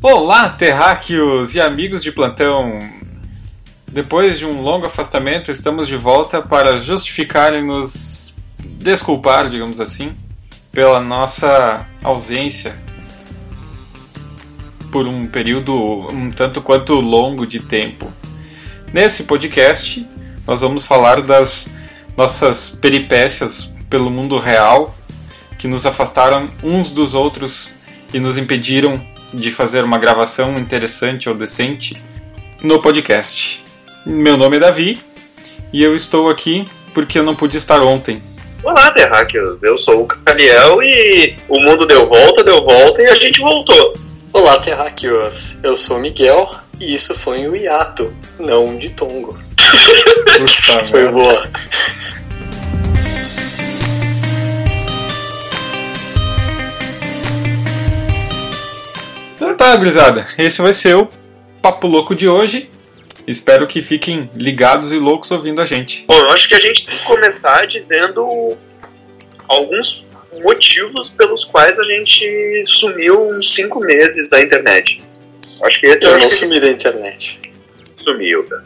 Olá, terráqueos e amigos de plantão! Depois de um longo afastamento, estamos de volta para justificar e nos desculpar, digamos assim, pela nossa ausência por um período um tanto quanto longo de tempo. Nesse podcast, nós vamos falar das nossas peripécias pelo mundo real que nos afastaram uns dos outros e nos impediram de fazer uma gravação interessante ou decente no podcast. Meu nome é Davi e eu estou aqui porque eu não pude estar ontem. Olá, terráqueos. Eu sou o Caliel e o mundo deu volta, deu volta e a gente voltou. Olá, terráqueos. Eu sou o Miguel e isso foi um hiato, não um ditongo. Puta Foi boa. Então tá, gurizada. Esse vai ser o Papo Louco de hoje. Espero que fiquem ligados e loucos ouvindo a gente. Bom, eu acho que a gente tem que começar dizendo alguns motivos pelos quais a gente sumiu uns cinco meses da internet. Acho que esse eu Eu não que sumi da internet. sumiu, cara.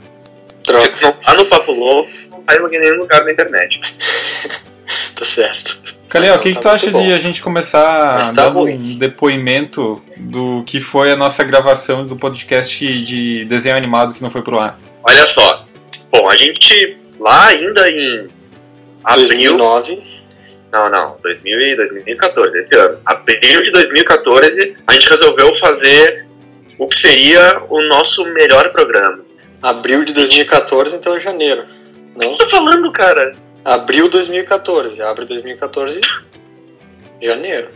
Droga, Porque não tá no Papo Louco, não tá em nenhum lugar da internet. tá certo. Calhau, o Mas que, tá que tu acha bom. de a gente começar tá ruim. um depoimento do que foi a nossa gravação do podcast de desenho animado que não foi pro ar? Olha só. Bom, a gente lá ainda em abril. 2009, Não, não, 2000 e 2014, esse ano. Abril de 2014, a gente resolveu fazer o que seria o nosso melhor programa. abril de 2014, então é janeiro. O que Não? você tá falando, cara? Abril 2014. Abre 2014, janeiro.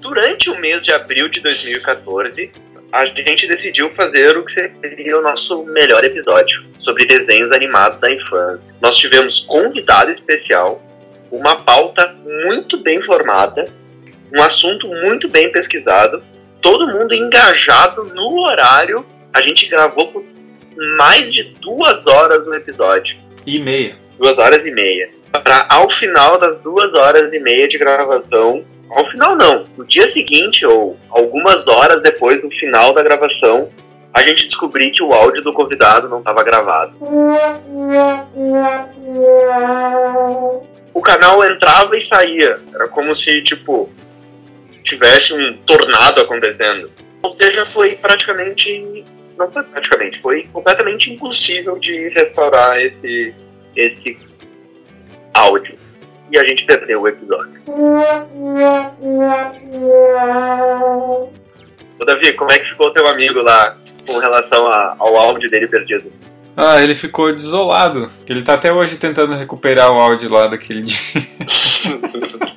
Durante o mês de abril de 2014, a gente decidiu fazer o que seria o nosso melhor episódio sobre desenhos animados da infância. Nós tivemos convidado especial, uma pauta muito bem formada, um assunto muito bem pesquisado, todo mundo engajado no horário. A gente gravou por mais de duas horas no episódio E meia. duas horas e meia. Para ao final das duas horas e meia de gravação, ao final não, no dia seguinte ou algumas horas depois do final da gravação, a gente descobrir que o áudio do convidado não estava gravado. O canal entrava e saía, era como se tipo tivesse um tornado acontecendo. Ou seja, foi praticamente não foi praticamente, foi completamente impossível de restaurar esse esse áudio. E a gente perdeu o episódio. Ô Davi, como é que ficou teu amigo lá com relação a- ao áudio dele perdido? Ah, ele ficou desolado. Ele tá até hoje tentando recuperar o áudio lá daquele dia.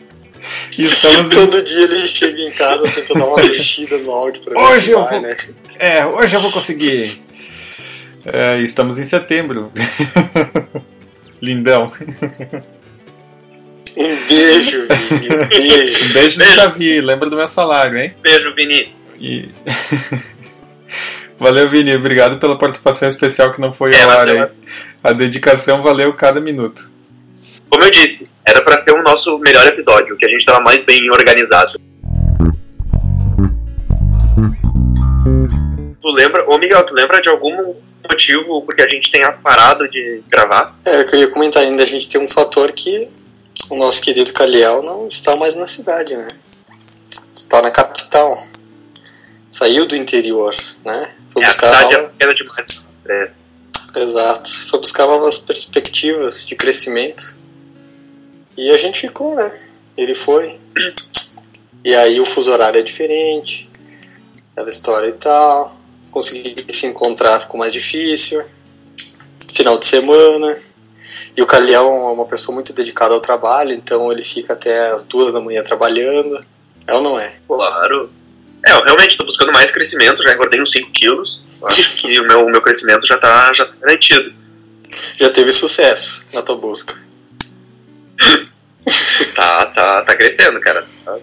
Estamos Todo dia ele chega em casa tenta dar uma mexida no áudio pra Hoje eu vai, vou- né? É, hoje eu vou conseguir. É, estamos em setembro. Lindão. Um beijo, Vini, um beijo. Um beijo do Beijo. Davi, lembra do meu salário, hein? Beijo, Vini. E... valeu, Vini. Obrigado pela participação especial que não foi É, ao ar, valeu. hein? A dedicação valeu cada minuto. Como eu disse, era pra ser o nosso melhor episódio, que a gente tava mais bem organizado. Tu lembra, ô Miguel, tu lembra de algum motivo porque a gente tenha parado de gravar? É, eu ia comentar ainda, a gente tem um fator que o nosso querido Caliel não está mais na cidade, né? Está na capital. Saiu do interior, né? Foi É, a buscar cidade nova- é pequena demais. É. Exato. Foi buscar novas perspectivas de crescimento. E a gente ficou, né? Ele foi. E aí o fuso horário é diferente. Aquela história e tal. Conseguir se encontrar ficou mais difícil. Final de semana. E o Caliel é uma pessoa muito dedicada ao trabalho, então ele fica até as duas da manhã trabalhando. É ou não é? Claro. É, eu realmente tô buscando mais crescimento, já engordei uns 5 quilos. Acho que o meu, o meu crescimento já tá, já tá garantido. Já teve sucesso na tua busca. Tá, tá, tá crescendo, cara. Tá,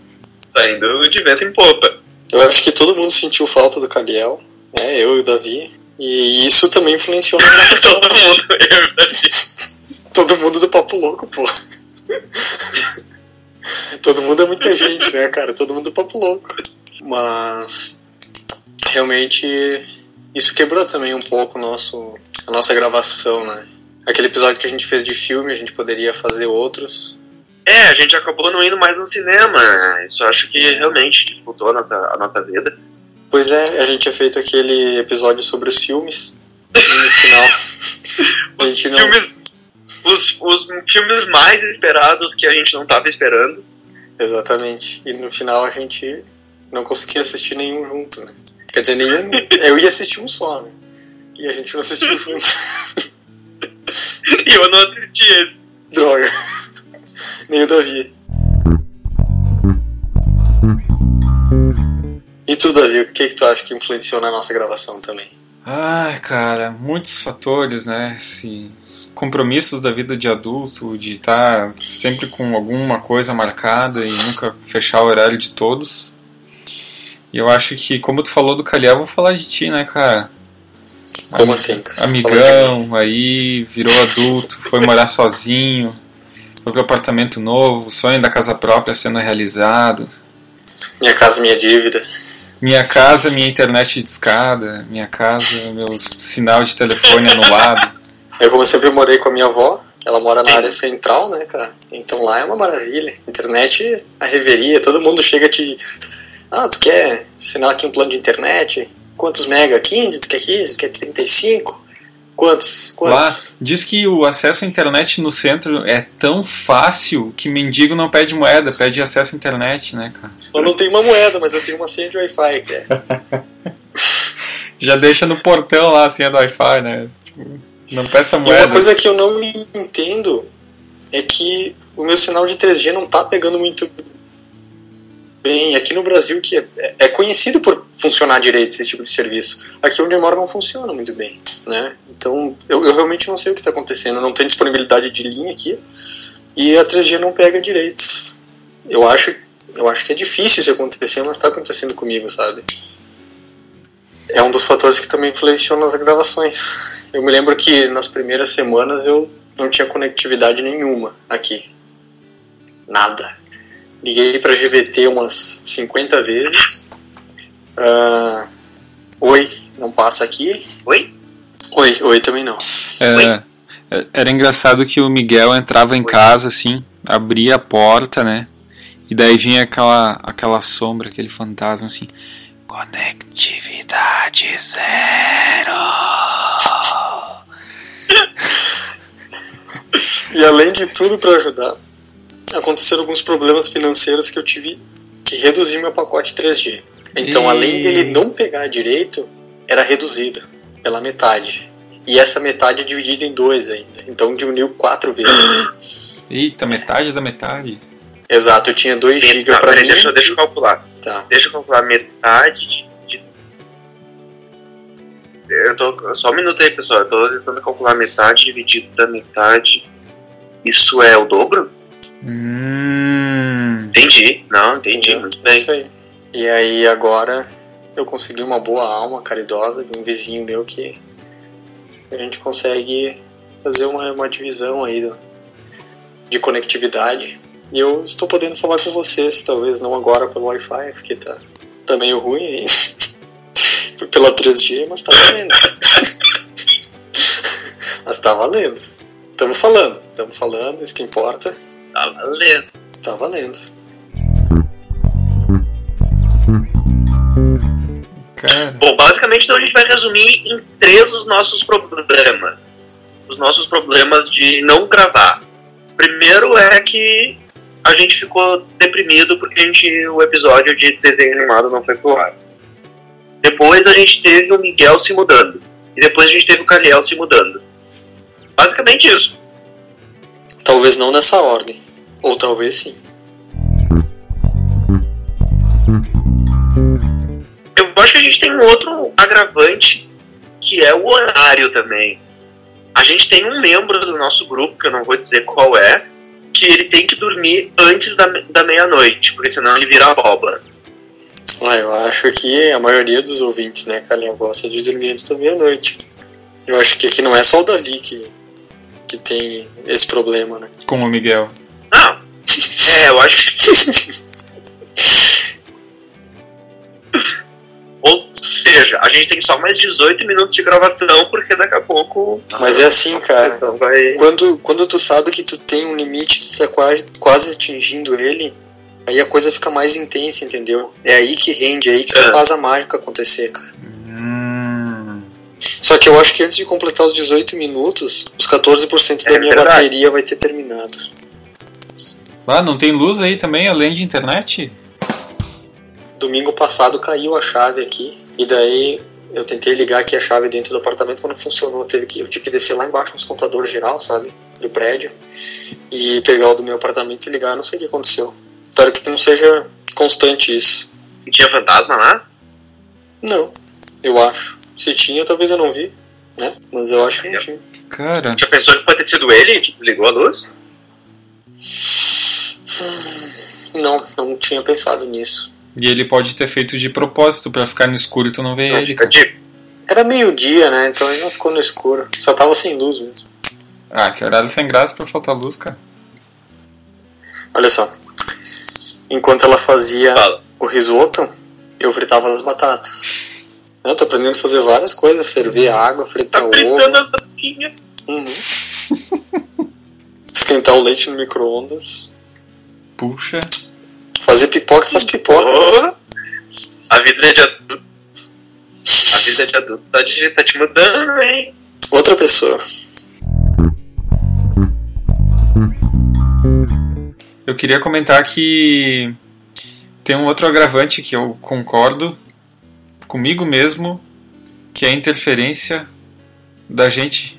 tá indo de vento em popa. Eu acho que todo mundo sentiu falta do Caliel, né? Eu e o Davi. E isso também influenciou na gravação. Todo mundo, é verdade. Todo mundo do Papo Louco, pô. Todo mundo é muita gente, né, cara? Todo mundo do Papo Louco. Mas realmente isso quebrou também um pouco o nosso, a nossa gravação, né? Aquele episódio que a gente fez de filme, a gente poderia fazer outros. É, a gente acabou não indo mais no cinema. Isso eu acho que realmente dificultou a nossa, a nossa vida. Pois é, a gente tinha feito aquele episódio sobre os filmes. E no final. Os não. filmes, os, os filmes mais esperados que a gente não tava esperando. Exatamente. E no final a gente não conseguia assistir nenhum junto, né? Quer dizer, nenhum. Eu ia assistir um só, né? E a gente não assistiu junto. E eu não assisti esse. Droga. Nem o Davi. E tu, Davi, o que, que tu acha que influenciou na nossa gravação também? Ai, cara, muitos fatores, né? Os compromissos da vida de adulto, de estar sempre com alguma coisa marcada e nunca fechar o horário de todos. E eu acho que, como tu falou do Calhau, eu vou falar de ti, né, cara? Como assim? cara? Amigão, aí virou adulto, foi morar sozinho, foi pro apartamento novo, sonho da casa própria sendo realizado. Minha casa, minha dívida. Minha casa, minha internet de escada, minha casa, meu sinal de telefone anulado. Eu, como sempre, morei com a minha avó. Ela mora na área central, né, cara? Então lá é uma maravilha. Internet, a reveria. Todo mundo chega te. Ah, tu quer assinar aqui um plano de internet? Quantos mega? 15? Tu quer 15? Tu quer 35? Quantos? Lá Quantos? diz que o acesso à internet no centro é tão fácil que mendigo não pede moeda, pede acesso à internet, né, cara? Eu não tenho uma moeda, mas eu tenho uma senha de Wi-Fi, que é. Já deixa no portão lá a senha do Wi-Fi, né? Tipo, não peça E moeda. uma coisa que eu não entendo é que o meu sinal de 3G não tá pegando muito bem. Aqui no Brasil, que é, é conhecido por funcionar direito esse tipo de serviço. Aqui onde eu moro não funciona muito bem, né? Então, eu, eu realmente não sei o que está acontecendo. Não tem disponibilidade de linha aqui e a 3G não pega direito. Eu acho, eu acho que é difícil isso acontecer, mas está acontecendo comigo, sabe? É um dos fatores que também influenciou nas gravações. Eu me lembro que nas primeiras semanas eu não tinha conectividade nenhuma aqui. Nada. Liguei para GVT umas 50 vezes. Ah, oi, não passa aqui. Oi? Oi, oi também não. É, é- era engraçado que o Miguel entrava em casa assim, abria a porta, né? E daí vinha aquela, aquela sombra, aquele fantasma assim. Conectividade zero. E além de tudo para ajudar, aconteceram alguns problemas financeiros que eu tive que reduzir meu pacote 3G. Então, E- além dele não pegar direito, era reduzido pela metade. E essa metade é dividida em dois ainda. Então diminuiu quatro vezes. Eita, metade da metade. Exato, eu tinha 2 GB para mim. deixa, eu- deixa eu calcular. Tá. Deixa eu calcular metade de. de- Eu tô, só um minuto aí, pessoal. Eu tô tentando calcular metade dividido da metade. Isso é o dobro? Hum. Entendi. Não, entendi. Entendeu? Muito bem. Isso aí. E aí agora eu consegui uma boa alma caridosa de um vizinho meu que a gente consegue fazer uma, uma divisão aí do- de conectividade. E eu estou podendo falar com vocês, talvez não agora pelo Wi-Fi, porque tá, tá meio ruim aí. Pela 3G, mas tá valendo. mas tá valendo. Estamos falando, estamos falando, isso que importa. Tá valendo. Tá valendo. Cara. Bom, basicamente então a gente vai resumir em três os nossos problemas. Os nossos problemas de não gravar. Primeiro é que a gente ficou deprimido porque a gente, o episódio de desenho animado não foi pro ar. Depois a gente teve o Miguel se mudando. E depois a gente teve o Caliel se mudando. Basicamente isso. Talvez não nessa ordem. Ou talvez sim. Eu acho que a gente tem um outro agravante, que é o horário também. A gente tem um membro do nosso grupo, que eu não vou dizer qual é, que ele tem que dormir antes da, da meia-noite, porque senão ele vira abóbora. Ah, eu acho que a maioria dos ouvintes, né, Calinha, gosta de dormir antes da meia-noite. Eu acho que aqui não é só o Davi que, que tem esse problema, né? Como o Miguel. Não. É, eu acho que. Ou seja, a gente tem só mais 18 minutos de gravação, porque daqui a pouco. Mas é assim, cara. Então vai. Quando, quando tu sabe que tu tem um limite, tu tá quase, quase atingindo ele, aí a coisa fica mais intensa, entendeu? É aí que rende, é aí que tu É. faz a mágica acontecer, cara. Hum. Só que eu acho que antes de completar os 18 minutos, os 14% da É minha verdade. bateria vai ter terminado. Ah, não tem luz aí também, além de internet? Domingo passado caiu a chave aqui, e daí eu tentei ligar aqui a chave dentro do apartamento, mas não funcionou. Teve que, eu tive que descer lá embaixo nos computadores geral, sabe? Do prédio, e pegar o do meu apartamento e ligar, não sei o que aconteceu. Espero que não seja constante isso. E tinha fantasma lá? Não, eu acho. Se tinha, talvez eu não vi, né? Mas eu acho que não tinha. Cara, Já pensou que pode ter sido ele que ligou a luz? Não, não tinha pensado nisso. e ele pode ter feito de propósito pra ficar no escuro e tu não vê Não ele. fica cara. de. Era meio-dia, né? Então ele não ficou no escuro. Só tava sem luz mesmo. Ah, que horário sem graça pra faltar luz, cara. Olha só. Enquanto ela fazia Fala. o risoto, eu fritava as batatas. Eu tô aprendendo a fazer várias coisas, ferver água, fritar Tá ovo, fritando as batatinhas. uhum. esquentar o leite no micro-ondas, Puxa. fazer pipoca, faz pipoca. Oh, a vida de adulto. A vida de adulto tá, te- tá te mudando, hein? Outra pessoa. Eu queria comentar que tem um outro agravante que eu concordo comigo mesmo, que é a interferência da gente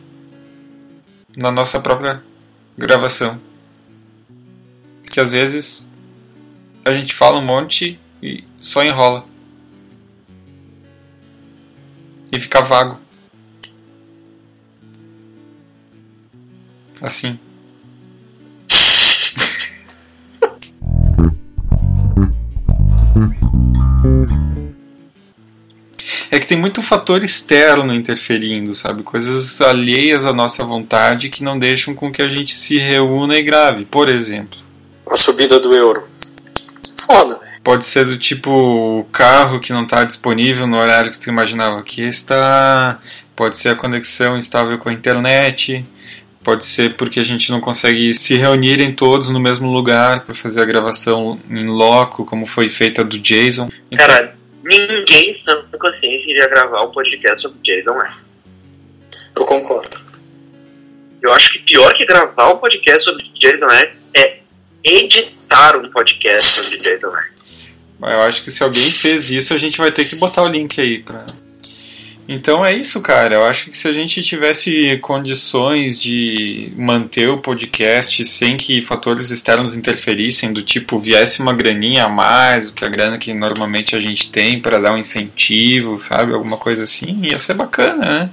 na nossa própria gravação. Que às vezes a gente fala um monte e só enrola. E fica vago. Assim. É que tem muito fator externo interferindo, sabe? Coisas alheias à nossa vontade que não deixam com que a gente se reúna e grave. Por exemplo, A subida do euro. Foda, velho. pode ser do tipo o carro que não está disponível no horário que tu imaginava que está, pode ser a conexão instável com a internet, pode ser porque a gente não consegue se reunirem todos no mesmo lugar para fazer a gravação em loco, como foi feita do Jason. Então, Cara, ninguém com consciência de gravar um podcast sobre Jason X. Eu concordo. Eu acho que pior que gravar um podcast sobre Jason X é editar um podcast sobre Jason X. Eu acho que se alguém fez isso, a gente vai ter que botar o link aí pra. Então é isso, cara. Eu acho que se a gente tivesse condições de manter o podcast sem que fatores externos interferissem, do tipo viesse uma graninha a mais do que a grana que normalmente a gente tem para dar um incentivo, sabe? Alguma coisa assim, ia ser bacana, né?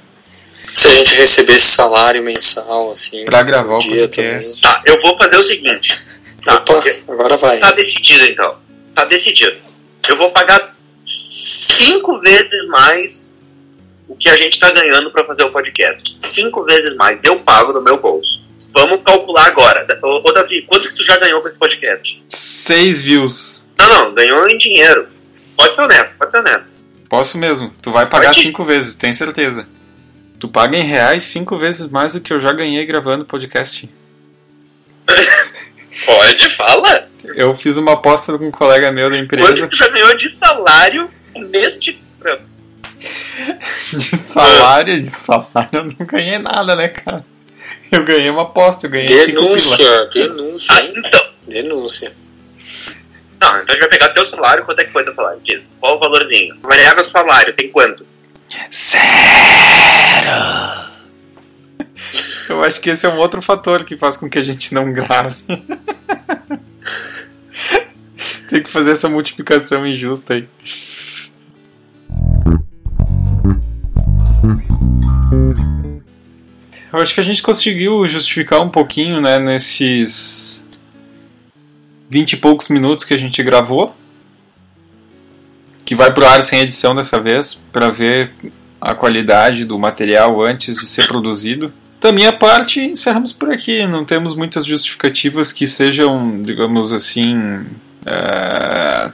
Se a gente recebesse salário mensal, assim. Pra gravar o podcast. Tá, eu vou fazer o seguinte. Tá, Opa, agora vai. tá decidido então. Tá decidido. Eu vou pagar cinco vezes mais o que a gente tá ganhando pra fazer o podcast. Cinco vezes mais. Eu pago do meu bolso. Vamos calcular agora. Ô, ô Davi, quanto que tu já ganhou com esse podcast? Seis views. Não, não, ganhou em dinheiro. Pode ser honesto, pode ser honesto. Posso mesmo. Tu vai pagar Pode. cinco vezes, tenho certeza. Tu paga em reais cinco vezes mais do que eu já ganhei gravando podcast. Pode, fala. Eu fiz uma aposta com um colega meu da Quanto empresa que tu já ganhou de salário neste programa? de salário. De salário eu não ganhei nada, né, cara? Eu ganhei uma aposta, eu ganhei. Denúncia, denúncia, Ah, então. denúncia. Não, então a gente vai pegar teu salário. Quanto é que foi teu salário? Diz, qual o valorzinho? Variável salário, tem quanto? Zero! Eu acho que esse é um outro fator que faz com que a gente não grave. Tem que fazer essa multiplicação injusta aí. Eu acho que a gente conseguiu justificar um pouquinho, né, nesses vinte e poucos minutos que a gente gravou. que vai pro ar sem edição dessa vez, para ver a qualidade do material antes de ser produzido. Da minha parte, encerramos por aqui. Não temos muitas justificativas que sejam, digamos assim. É...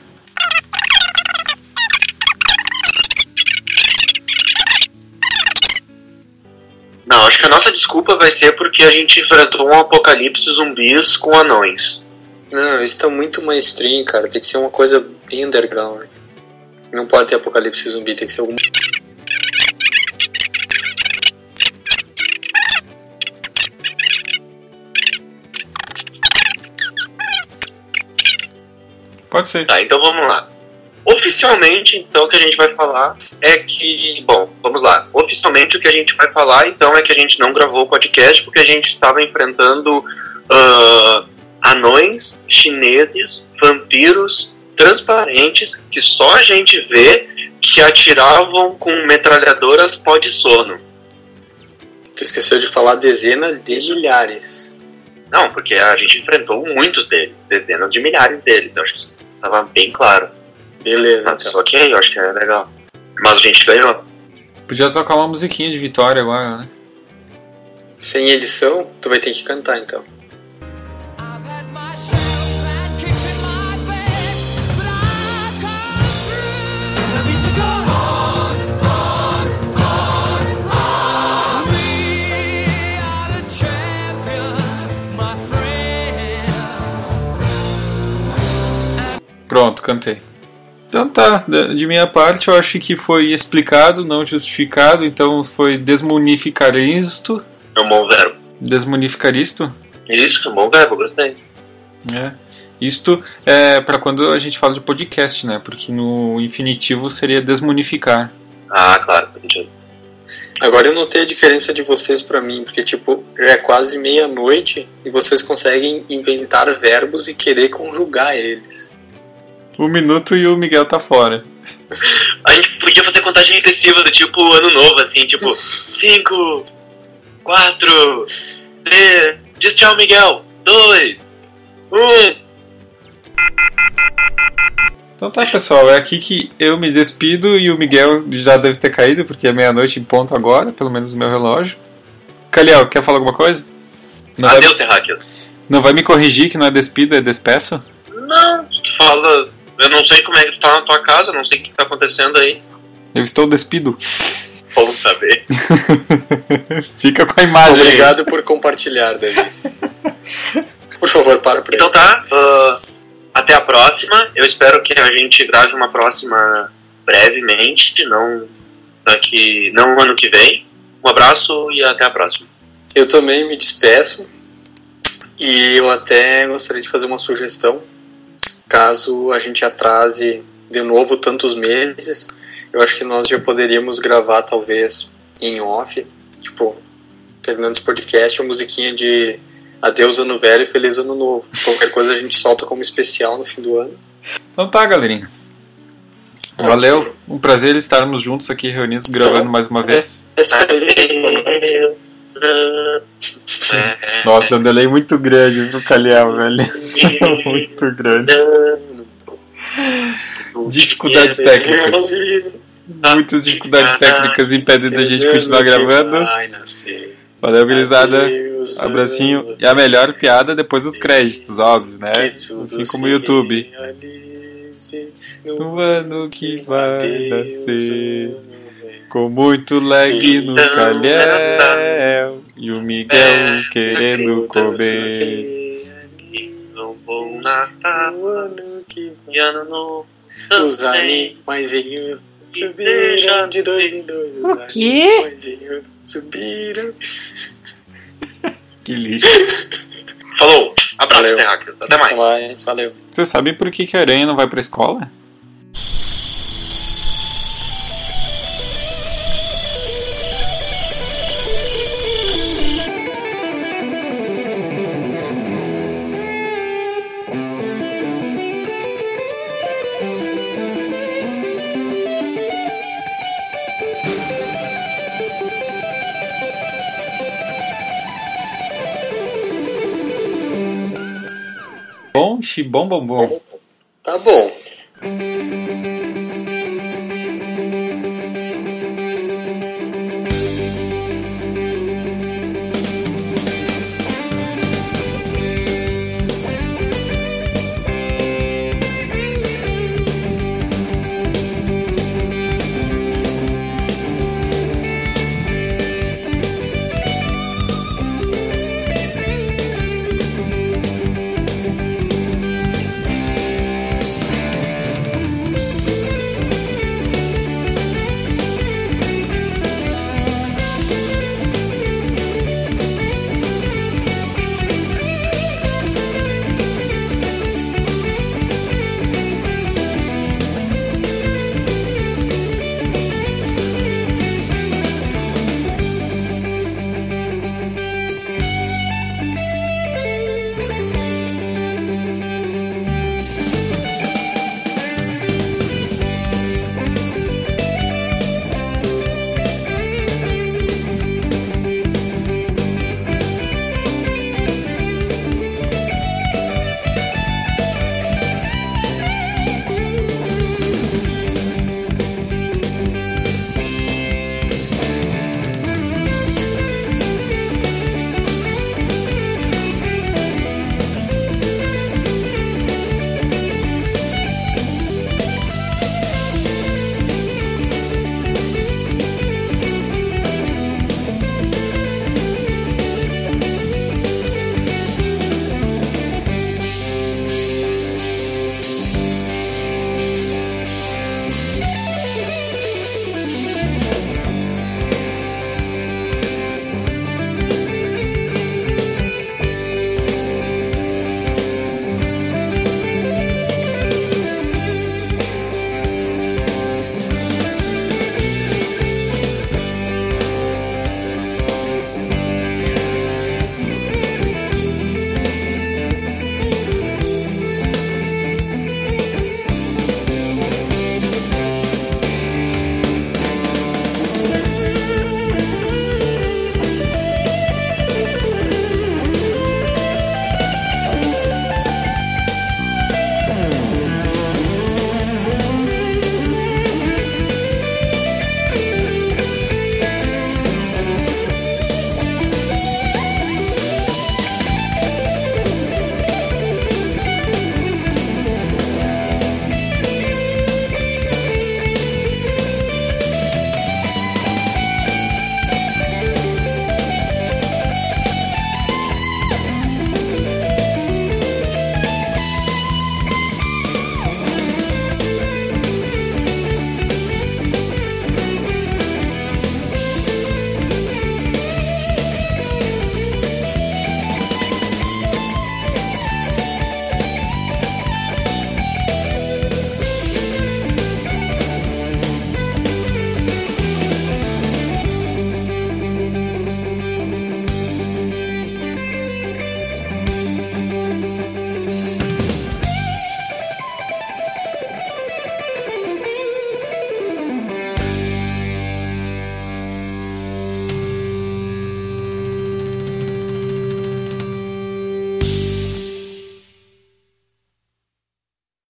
Não, acho que a nossa desculpa vai ser porque a gente enfrentou um apocalipse zumbis com anões. Não, isso tá muito mainstream, cara. Tem que ser uma coisa bem underground. Não pode ter apocalipse zumbi, tem que ser algum. Pode ser. Tá, então vamos lá. Oficialmente, então, o que a gente vai falar é que. Bom, vamos lá. Oficialmente, o que a gente vai falar, então, é que a gente não gravou o podcast porque a gente estava enfrentando uh, anões, chineses, vampiros transparentes que só a gente vê que atiravam com metralhadoras pó de sono. Tu esqueceu de falar dezenas de milhares. Não, porque a gente enfrentou muitos deles, dezenas de milhares deles. Eu acho que estava bem claro. Beleza, Mas, então. Ok, eu acho que é legal. Mas a gente ganhou. Podia tocar uma musiquinha de vitória agora, né? Sem edição, tu vai ter que cantar então. Pronto, cantei. Então tá, de minha parte eu acho que foi explicado, não justificado, então foi desmunificar isto. É um bom verbo. Desmunificar isto. Isso, é um bom verbo, gostei. É. Isto é para quando a gente fala de podcast, né? Porque no infinitivo seria desmunificar. Ah, claro. Agora eu notei a diferença de vocês pra mim, porque tipo, já é quase meia-noite e vocês conseguem inventar verbos e querer conjugar eles. Um minuto e o Miguel tá fora. A gente podia fazer contagem regressiva do tipo ano novo, assim, tipo 5, 4, 3, diz tchau, Miguel, 2, 1. Então tá, pessoal, é aqui que eu me despido e o Miguel já deve ter caído, porque é meia-noite em ponto agora, pelo menos no meu relógio. Caliel, quer falar alguma coisa? Não vai, Adeus, terráqueos. não vai me corrigir que não é despido, é despeço? Não, fala. Eu não sei como é que tu tá na tua casa, não sei o que tá acontecendo aí. Eu estou despido. Vamos saber. Fica com a imagem. aí. Obrigado por compartilhar, David. Por favor, para por aí. Então tá, ah, até a próxima. Eu espero que a gente grave uma próxima brevemente, não daqui, não ano que vem. Um abraço e até a próxima. Eu também me despeço e eu até gostaria de fazer uma sugestão. Caso a gente atrase de novo tantos meses, eu acho que nós já poderíamos gravar talvez em off, tipo, terminando esse podcast, uma musiquinha de Adeus Ano Velho e Feliz Ano Novo. Qualquer coisa a gente solta como especial no fim do ano. Então tá, galerinha. Valeu. Um prazer estarmos juntos aqui reunidos gravando mais uma vez. É isso aí. Nossa, é um delay muito grande pro Caliel, velho. muito grande. Dificuldades técnicas. Muitas dificuldades técnicas impedem da gente continuar gravando. Valeu, gurizada. Abracinho. E a melhor piada depois dos créditos, óbvio, né? Assim como o YouTube. No ano que vai nascer. Com muito lag no calhéu. E o Miguel querendo comer. Um bom Natal No ano que vai ano novo. Os animaizinhos subiram de dois em dois. Os O quê? animaizinhos subiram. Que lixo. Falou, abraço, terráqueos. Até mais. Valeu. Vocês sabem por que, que a aranha não vai pra escola? bom? Xibom bom bom. Tá bom.